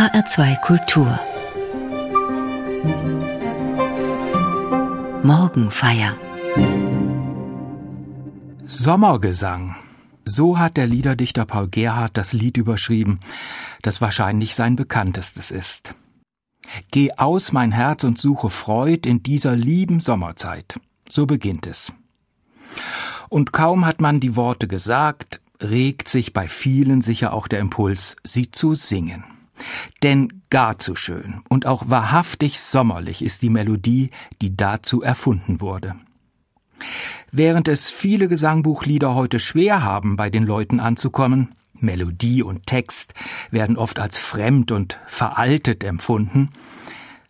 HR2 Kultur Morgenfeier Sommergesang. So hat der Liederdichter Paul Gerhardt das Lied überschrieben, das wahrscheinlich sein bekanntestes ist. Geh aus mein Herz und suche Freud in dieser lieben Sommerzeit. So beginnt es. Und kaum hat man die Worte gesagt, regt sich bei vielen sicher auch der Impuls, sie zu singen. Denn gar zu schön und auch wahrhaftig sommerlich ist die Melodie, die dazu erfunden wurde. Während es viele Gesangbuchlieder heute schwer haben, bei den Leuten anzukommen, Melodie und Text werden oft als fremd und veraltet empfunden,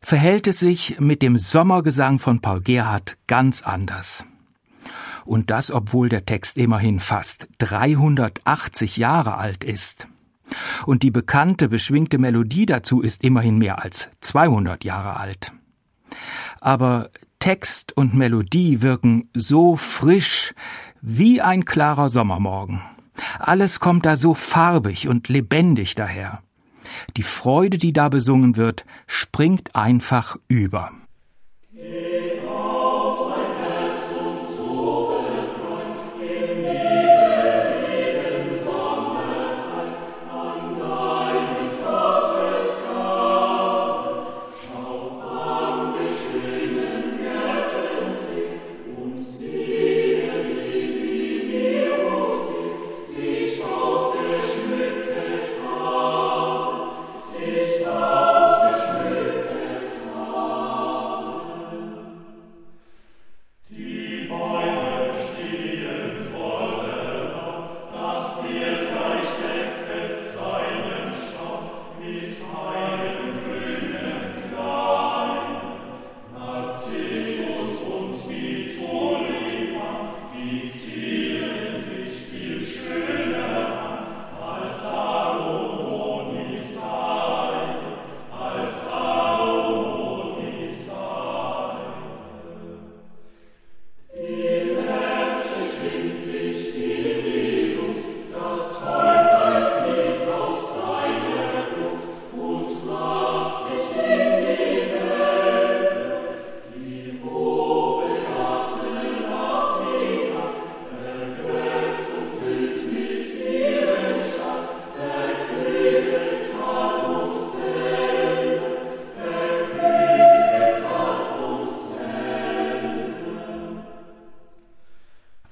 verhält es sich mit dem Sommergesang von Paul Gerhardt ganz anders. Und das, obwohl der Text immerhin fast 380 Jahre alt ist. Und die bekannte, beschwingte Melodie dazu ist immerhin mehr als 200 Jahre alt. Aber Text und Melodie wirken so frisch wie ein klarer Sommermorgen. Alles kommt da so farbig und lebendig daher. Die Freude, die da besungen wird, springt einfach über.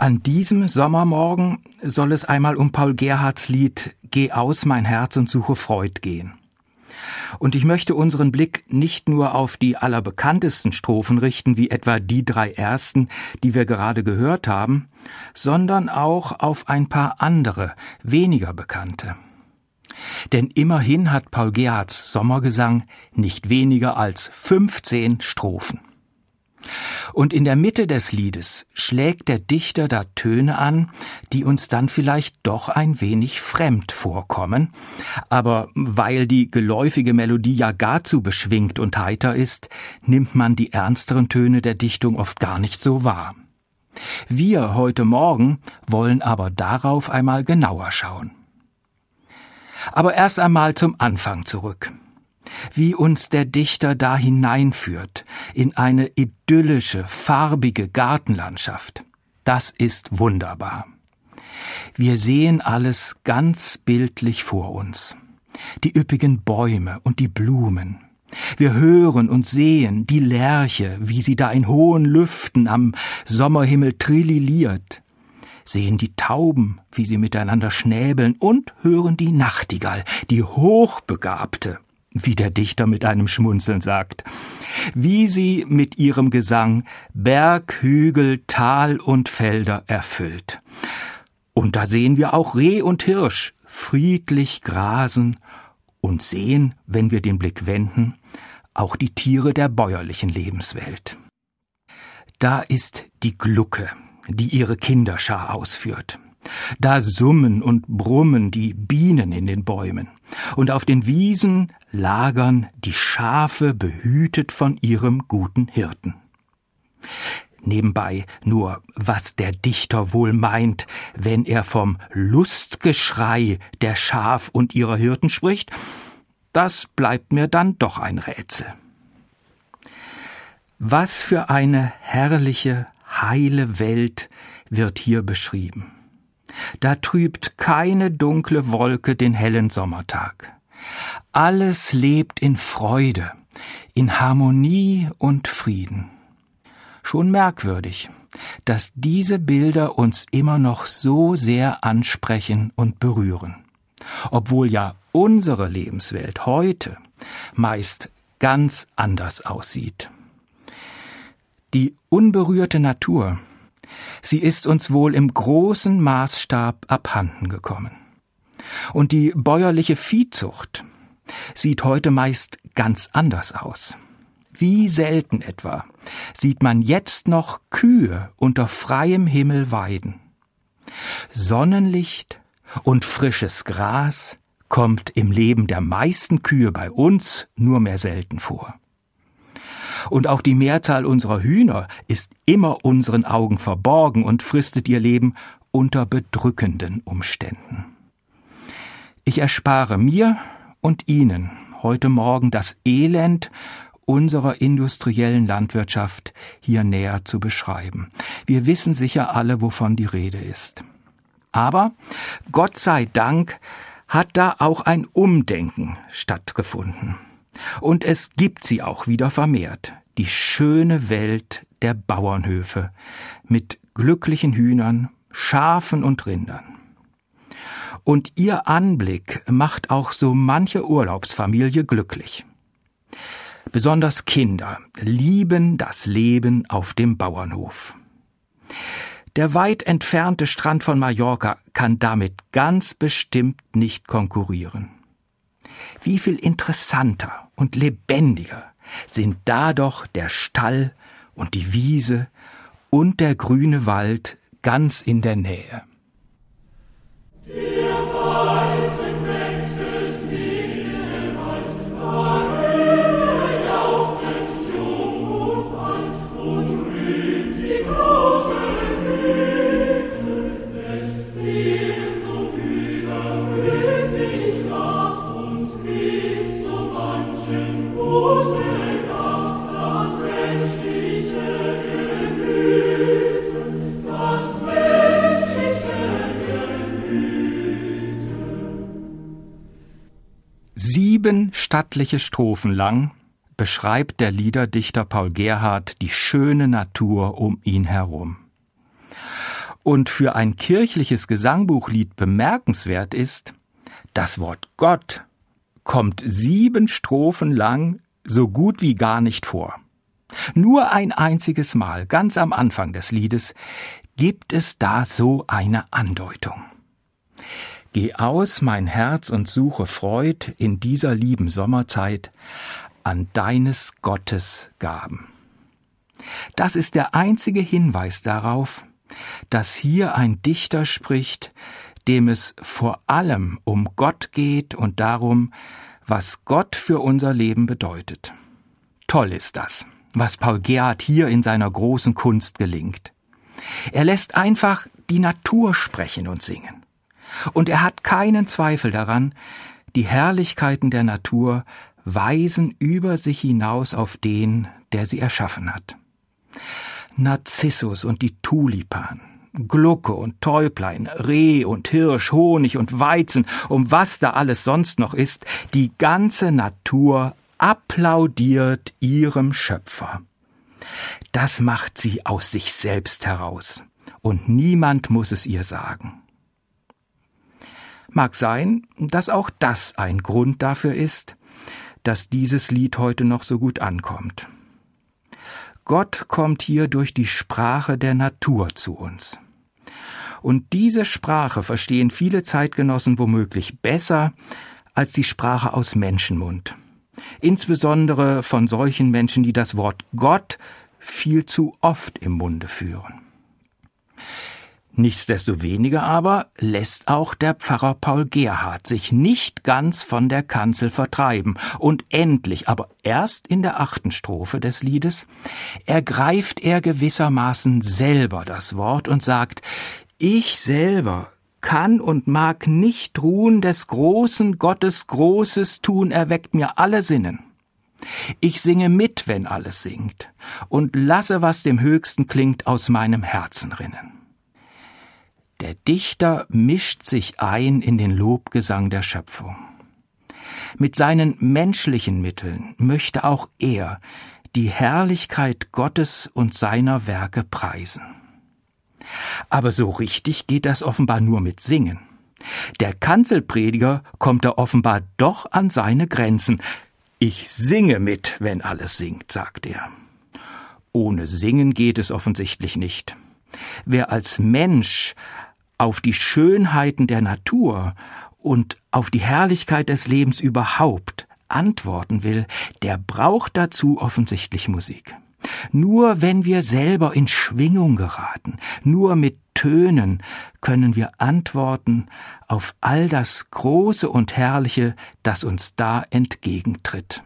An diesem Sommermorgen soll es einmal um Paul Gerhards Lied Geh aus mein Herz und suche Freud gehen. Und ich möchte unseren Blick nicht nur auf die allerbekanntesten Strophen richten, wie etwa die drei ersten, die wir gerade gehört haben, sondern auch auf ein paar andere, weniger bekannte. Denn immerhin hat Paul Gerhards Sommergesang nicht weniger als 15 Strophen. Und in der Mitte des Liedes schlägt der Dichter da Töne an, die uns dann vielleicht doch ein wenig fremd vorkommen, aber weil die geläufige Melodie ja gar zu beschwingt und heiter ist, nimmt man die ernsteren Töne der Dichtung oft gar nicht so wahr. Wir heute Morgen wollen aber darauf einmal genauer schauen. Aber erst einmal zum Anfang zurück wie uns der Dichter da hineinführt in eine idyllische, farbige Gartenlandschaft. Das ist wunderbar. Wir sehen alles ganz bildlich vor uns. Die üppigen Bäume und die Blumen. Wir hören und sehen die Lerche, wie sie da in hohen Lüften am Sommerhimmel trilliert, sehen die Tauben, wie sie miteinander schnäbeln und hören die Nachtigall, die Hochbegabte, wie der Dichter mit einem Schmunzeln sagt, wie sie mit ihrem Gesang Berg, Hügel, Tal und Felder erfüllt. Und da sehen wir auch Reh und Hirsch friedlich grasen und sehen, wenn wir den Blick wenden, auch die Tiere der bäuerlichen Lebenswelt. Da ist die Glucke, die ihre Kinderschar ausführt. Da summen und brummen die Bienen in den Bäumen, und auf den Wiesen lagern die Schafe behütet von ihrem guten Hirten. Nebenbei nur, was der Dichter wohl meint, wenn er vom Lustgeschrei der Schaf und ihrer Hirten spricht, das bleibt mir dann doch ein Rätsel. Was für eine herrliche, heile Welt wird hier beschrieben. Da trübt keine dunkle Wolke den hellen Sommertag. Alles lebt in Freude, in Harmonie und Frieden. Schon merkwürdig, dass diese Bilder uns immer noch so sehr ansprechen und berühren, obwohl ja unsere Lebenswelt heute meist ganz anders aussieht. Die unberührte Natur, sie ist uns wohl im großen Maßstab abhanden gekommen. Und die bäuerliche Viehzucht sieht heute meist ganz anders aus. Wie selten etwa sieht man jetzt noch Kühe unter freiem Himmel weiden. Sonnenlicht und frisches Gras kommt im Leben der meisten Kühe bei uns nur mehr selten vor. Und auch die Mehrzahl unserer Hühner ist immer unseren Augen verborgen und fristet ihr Leben unter bedrückenden Umständen. Ich erspare mir und Ihnen heute Morgen das Elend unserer industriellen Landwirtschaft hier näher zu beschreiben. Wir wissen sicher alle, wovon die Rede ist. Aber Gott sei Dank hat da auch ein Umdenken stattgefunden. Und es gibt sie auch wieder vermehrt, die schöne Welt der Bauernhöfe mit glücklichen Hühnern, Schafen und Rindern. Und ihr Anblick macht auch so manche Urlaubsfamilie glücklich. Besonders Kinder lieben das Leben auf dem Bauernhof. Der weit entfernte Strand von Mallorca kann damit ganz bestimmt nicht konkurrieren. Wie viel interessanter und lebendiger sind da doch der Stall und die Wiese und der grüne Wald ganz in der Nähe. Sieben stattliche Strophen lang beschreibt der Liederdichter Paul Gerhardt die schöne Natur um ihn herum. Und für ein kirchliches Gesangbuchlied bemerkenswert ist, das Wort Gott kommt sieben Strophen lang so gut wie gar nicht vor. Nur ein einziges Mal, ganz am Anfang des Liedes, gibt es da so eine Andeutung. Geh aus, mein Herz, und suche Freud in dieser lieben Sommerzeit an deines Gottes Gaben. Das ist der einzige Hinweis darauf, dass hier ein Dichter spricht, dem es vor allem um Gott geht und darum, was Gott für unser Leben bedeutet. Toll ist das, was Paul Gerhard hier in seiner großen Kunst gelingt. Er lässt einfach die Natur sprechen und singen. Und er hat keinen Zweifel daran, die Herrlichkeiten der Natur weisen über sich hinaus auf den, der sie erschaffen hat. Narzissus und die Tulipan, Glucke und Täublein, Reh und Hirsch, Honig und Weizen, um was da alles sonst noch ist, die ganze Natur applaudiert ihrem Schöpfer. Das macht sie aus sich selbst heraus, und niemand muss es ihr sagen. Mag sein, dass auch das ein Grund dafür ist, dass dieses Lied heute noch so gut ankommt. Gott kommt hier durch die Sprache der Natur zu uns. Und diese Sprache verstehen viele Zeitgenossen womöglich besser als die Sprache aus Menschenmund. Insbesondere von solchen Menschen, die das Wort Gott viel zu oft im Munde führen. Nichtsdestoweniger aber lässt auch der Pfarrer Paul Gerhard sich nicht ganz von der Kanzel vertreiben und endlich, aber erst in der achten Strophe des Liedes, ergreift er gewissermaßen selber das Wort und sagt, ich selber kann und mag nicht ruhen des großen Gottes großes Tun erweckt mir alle Sinnen. Ich singe mit, wenn alles singt, und lasse, was dem Höchsten klingt, aus meinem Herzen rinnen. Der Dichter mischt sich ein in den Lobgesang der Schöpfung. Mit seinen menschlichen Mitteln möchte auch er die Herrlichkeit Gottes und seiner Werke preisen. Aber so richtig geht das offenbar nur mit Singen. Der Kanzelprediger kommt da offenbar doch an seine Grenzen. Ich singe mit, wenn alles singt, sagt er. Ohne Singen geht es offensichtlich nicht. Wer als Mensch auf die Schönheiten der Natur und auf die Herrlichkeit des Lebens überhaupt antworten will, der braucht dazu offensichtlich Musik. Nur wenn wir selber in Schwingung geraten, nur mit Tönen können wir antworten auf all das Große und Herrliche, das uns da entgegentritt.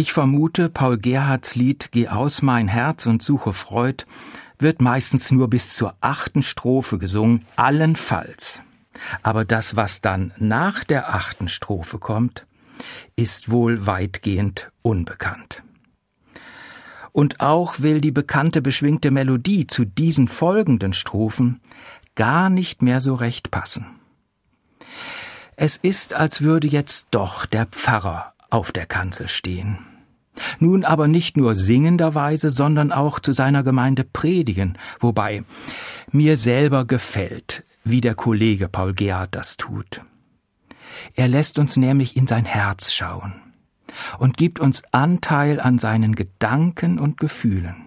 Ich vermute, Paul Gerhards Lied Geh aus mein Herz und suche Freud wird meistens nur bis zur achten Strophe gesungen, allenfalls. Aber das, was dann nach der achten Strophe kommt, ist wohl weitgehend unbekannt. Und auch will die bekannte beschwingte Melodie zu diesen folgenden Strophen gar nicht mehr so recht passen. Es ist, als würde jetzt doch der Pfarrer auf der Kanzel stehen. Nun aber nicht nur singenderweise, sondern auch zu seiner Gemeinde predigen, wobei mir selber gefällt, wie der Kollege Paul Gerhard das tut. Er lässt uns nämlich in sein Herz schauen und gibt uns Anteil an seinen Gedanken und Gefühlen.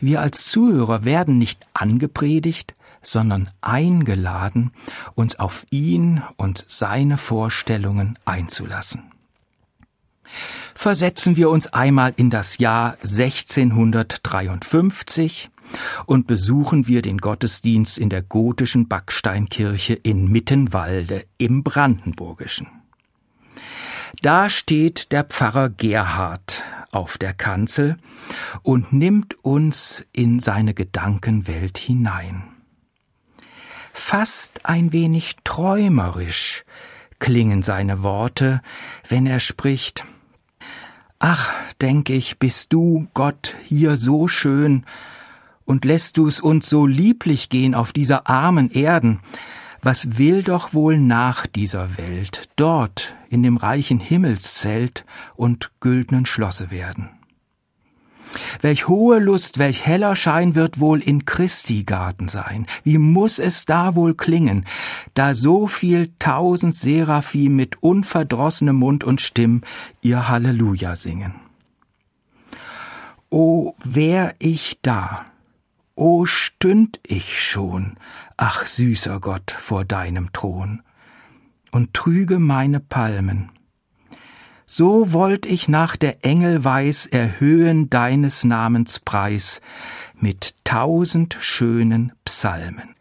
Wir als Zuhörer werden nicht angepredigt, sondern eingeladen, uns auf ihn und seine Vorstellungen einzulassen. Versetzen wir uns einmal in das Jahr 1653 und besuchen wir den Gottesdienst in der gotischen Backsteinkirche in Mittenwalde im Brandenburgischen. Da steht der Pfarrer Gerhard auf der Kanzel und nimmt uns in seine Gedankenwelt hinein. Fast ein wenig träumerisch klingen seine Worte, wenn er spricht. Ach, denk ich, bist du, Gott, hier so schön, und lässt du's uns so lieblich gehen auf dieser armen Erden, was will doch wohl nach dieser Welt dort in dem reichen Himmelszelt und güldnen Schlosse werden? Welch hohe Lust, welch heller Schein wird wohl in Christi Garten sein. Wie muss es da wohl klingen, da so viel tausend Seraphim mit unverdrossenem Mund und Stimm ihr Halleluja singen. O wär ich da, o stünd ich schon, ach süßer Gott, vor deinem Thron, und trüge meine Palmen, so wollt ich nach der Engel weiß erhöhen deines Namens Preis mit tausend schönen Psalmen.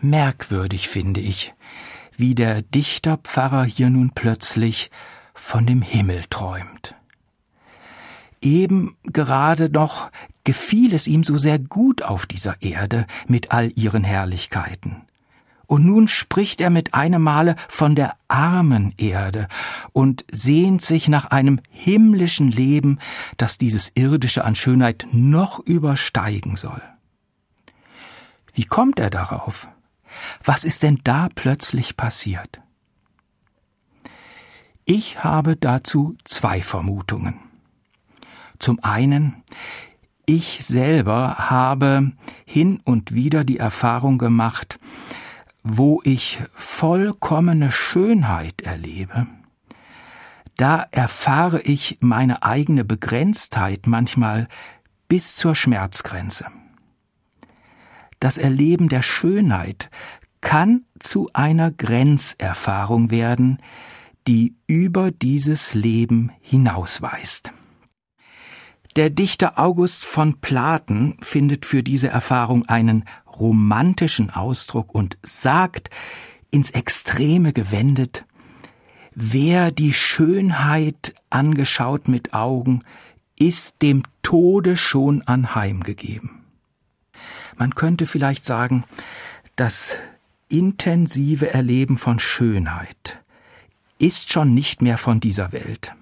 Merkwürdig finde ich, wie der Dichterpfarrer hier nun plötzlich von dem Himmel träumt. Eben gerade noch gefiel es ihm so sehr gut auf dieser Erde mit all ihren Herrlichkeiten. Und nun spricht er mit einem Male von der armen Erde und sehnt sich nach einem himmlischen Leben, das dieses irdische an Schönheit noch übersteigen soll. Wie kommt er darauf? Was ist denn da plötzlich passiert? Ich habe dazu zwei Vermutungen. Zum einen, ich selber habe hin und wieder die Erfahrung gemacht, wo ich vollkommene Schönheit erlebe, da erfahre ich meine eigene Begrenztheit manchmal bis zur Schmerzgrenze. Das Erleben der Schönheit kann zu einer Grenzerfahrung werden, die über dieses Leben hinausweist. Der Dichter August von Platen findet für diese Erfahrung einen romantischen Ausdruck und sagt, ins Extreme gewendet, wer die Schönheit angeschaut mit Augen, ist dem Tode schon anheimgegeben. Man könnte vielleicht sagen, das intensive Erleben von Schönheit ist schon nicht mehr von dieser Welt.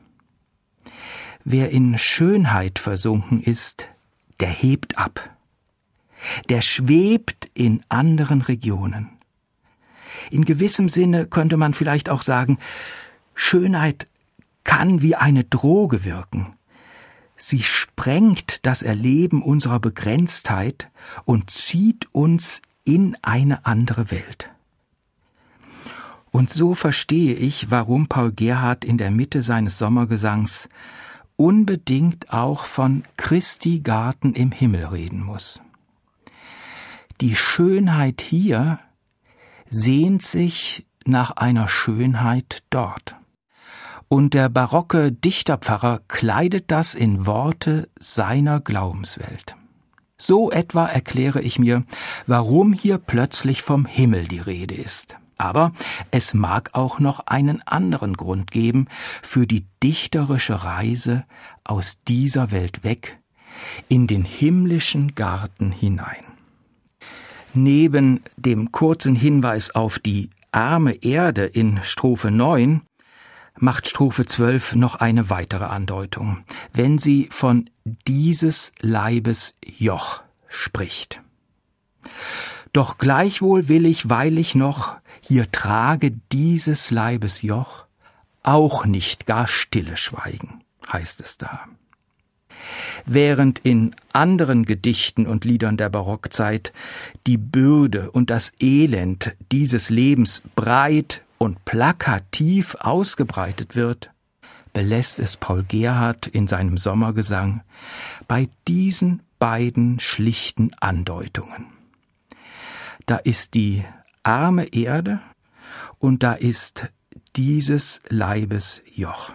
Wer in Schönheit versunken ist, der hebt ab der schwebt in anderen Regionen. In gewissem Sinne könnte man vielleicht auch sagen, Schönheit kann wie eine Droge wirken. Sie sprengt das Erleben unserer Begrenztheit und zieht uns in eine andere Welt. Und so verstehe ich, warum Paul Gerhard in der Mitte seines Sommergesangs unbedingt auch von Christi Garten im Himmel reden muss. Die Schönheit hier sehnt sich nach einer Schönheit dort. Und der barocke Dichterpfarrer kleidet das in Worte seiner Glaubenswelt. So etwa erkläre ich mir, warum hier plötzlich vom Himmel die Rede ist. Aber es mag auch noch einen anderen Grund geben für die dichterische Reise aus dieser Welt weg in den himmlischen Garten hinein. Neben dem kurzen Hinweis auf die arme Erde in Strophe 9 macht Strophe 12 noch eine weitere Andeutung, wenn sie von dieses Leibes Joch spricht. Doch gleichwohl will ich, weil ich noch hier trage dieses Leibes Joch, auch nicht gar stille schweigen, heißt es da. Während in anderen Gedichten und Liedern der Barockzeit die Bürde und das Elend dieses Lebens breit und plakativ ausgebreitet wird, belässt es Paul Gerhard in seinem Sommergesang bei diesen beiden schlichten Andeutungen. Da ist die arme Erde und da ist dieses Leibes Joch.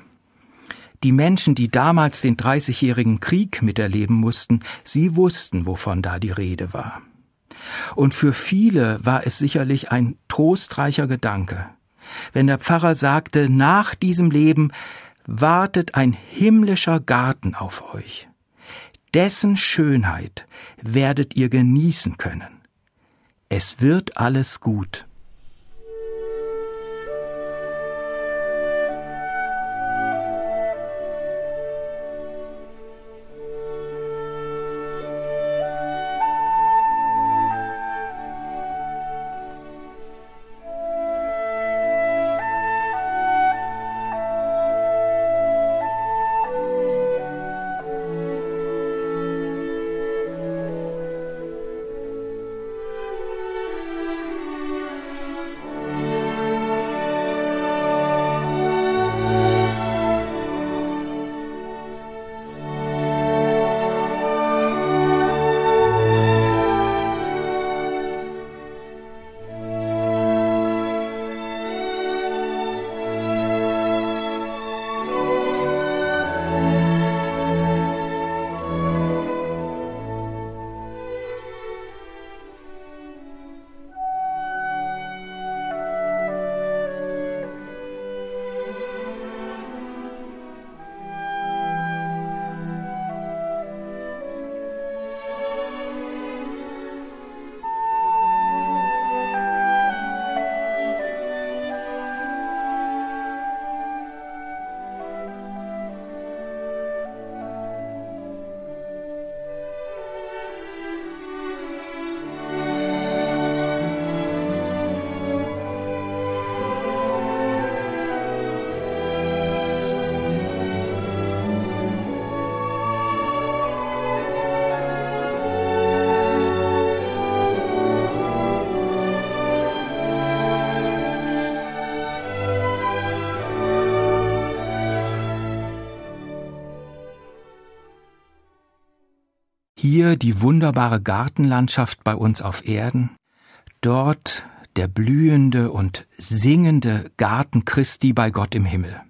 Die Menschen, die damals den Dreißigjährigen Krieg miterleben mussten, sie wussten, wovon da die Rede war. Und für viele war es sicherlich ein trostreicher Gedanke, wenn der Pfarrer sagte, nach diesem Leben wartet ein himmlischer Garten auf euch. Dessen Schönheit werdet ihr genießen können. es wird alles gut. Hier die wunderbare Gartenlandschaft bei uns auf Erden, dort der blühende und singende Garten Christi bei Gott im Himmel.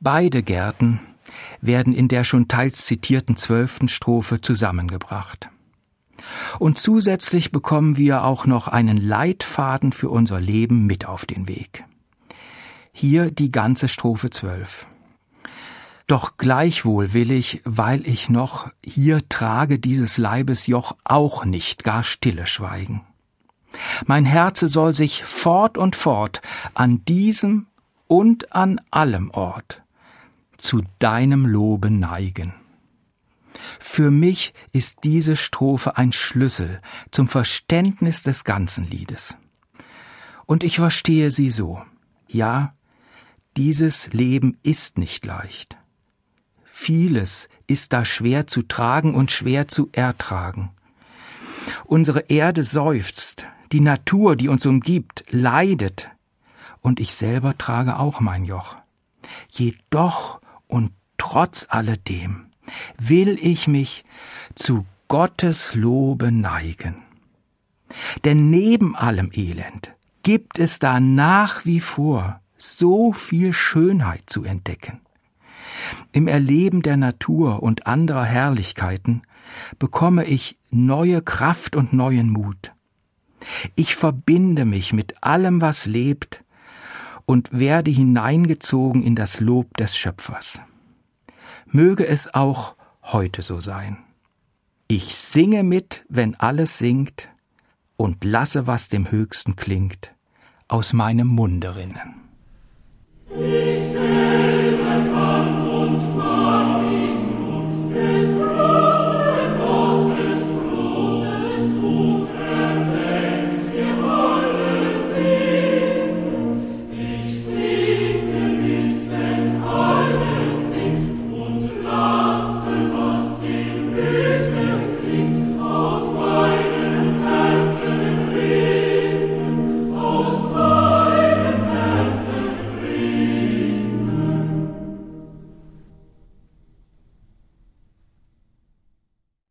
Beide Gärten werden in der schon teils zitierten zwölften Strophe zusammengebracht. Und zusätzlich bekommen wir auch noch einen Leitfaden für unser Leben mit auf den Weg. Hier die ganze Strophe zwölf. Doch gleichwohl will ich, weil ich noch hier trage dieses Leibes Joch auch nicht gar stille schweigen. Mein Herze soll sich fort und fort an diesem und an allem Ort zu deinem Lobe neigen. Für mich ist diese Strophe ein Schlüssel zum Verständnis des ganzen Liedes. Und ich verstehe sie so. Ja, dieses Leben ist nicht leicht. Vieles ist da schwer zu tragen und schwer zu ertragen. Unsere Erde seufzt, die Natur, die uns umgibt, leidet, und ich selber trage auch mein Joch. Jedoch und trotz alledem will ich mich zu Gottes Lobe neigen. Denn neben allem Elend gibt es da nach wie vor so viel Schönheit zu entdecken. Im Erleben der Natur und anderer Herrlichkeiten bekomme ich neue Kraft und neuen Mut. Ich verbinde mich mit allem, was lebt, und werde hineingezogen in das Lob des Schöpfers. Möge es auch heute so sein. Ich singe mit, wenn alles singt, und lasse, was dem Höchsten klingt, aus meinem Munde rinnen.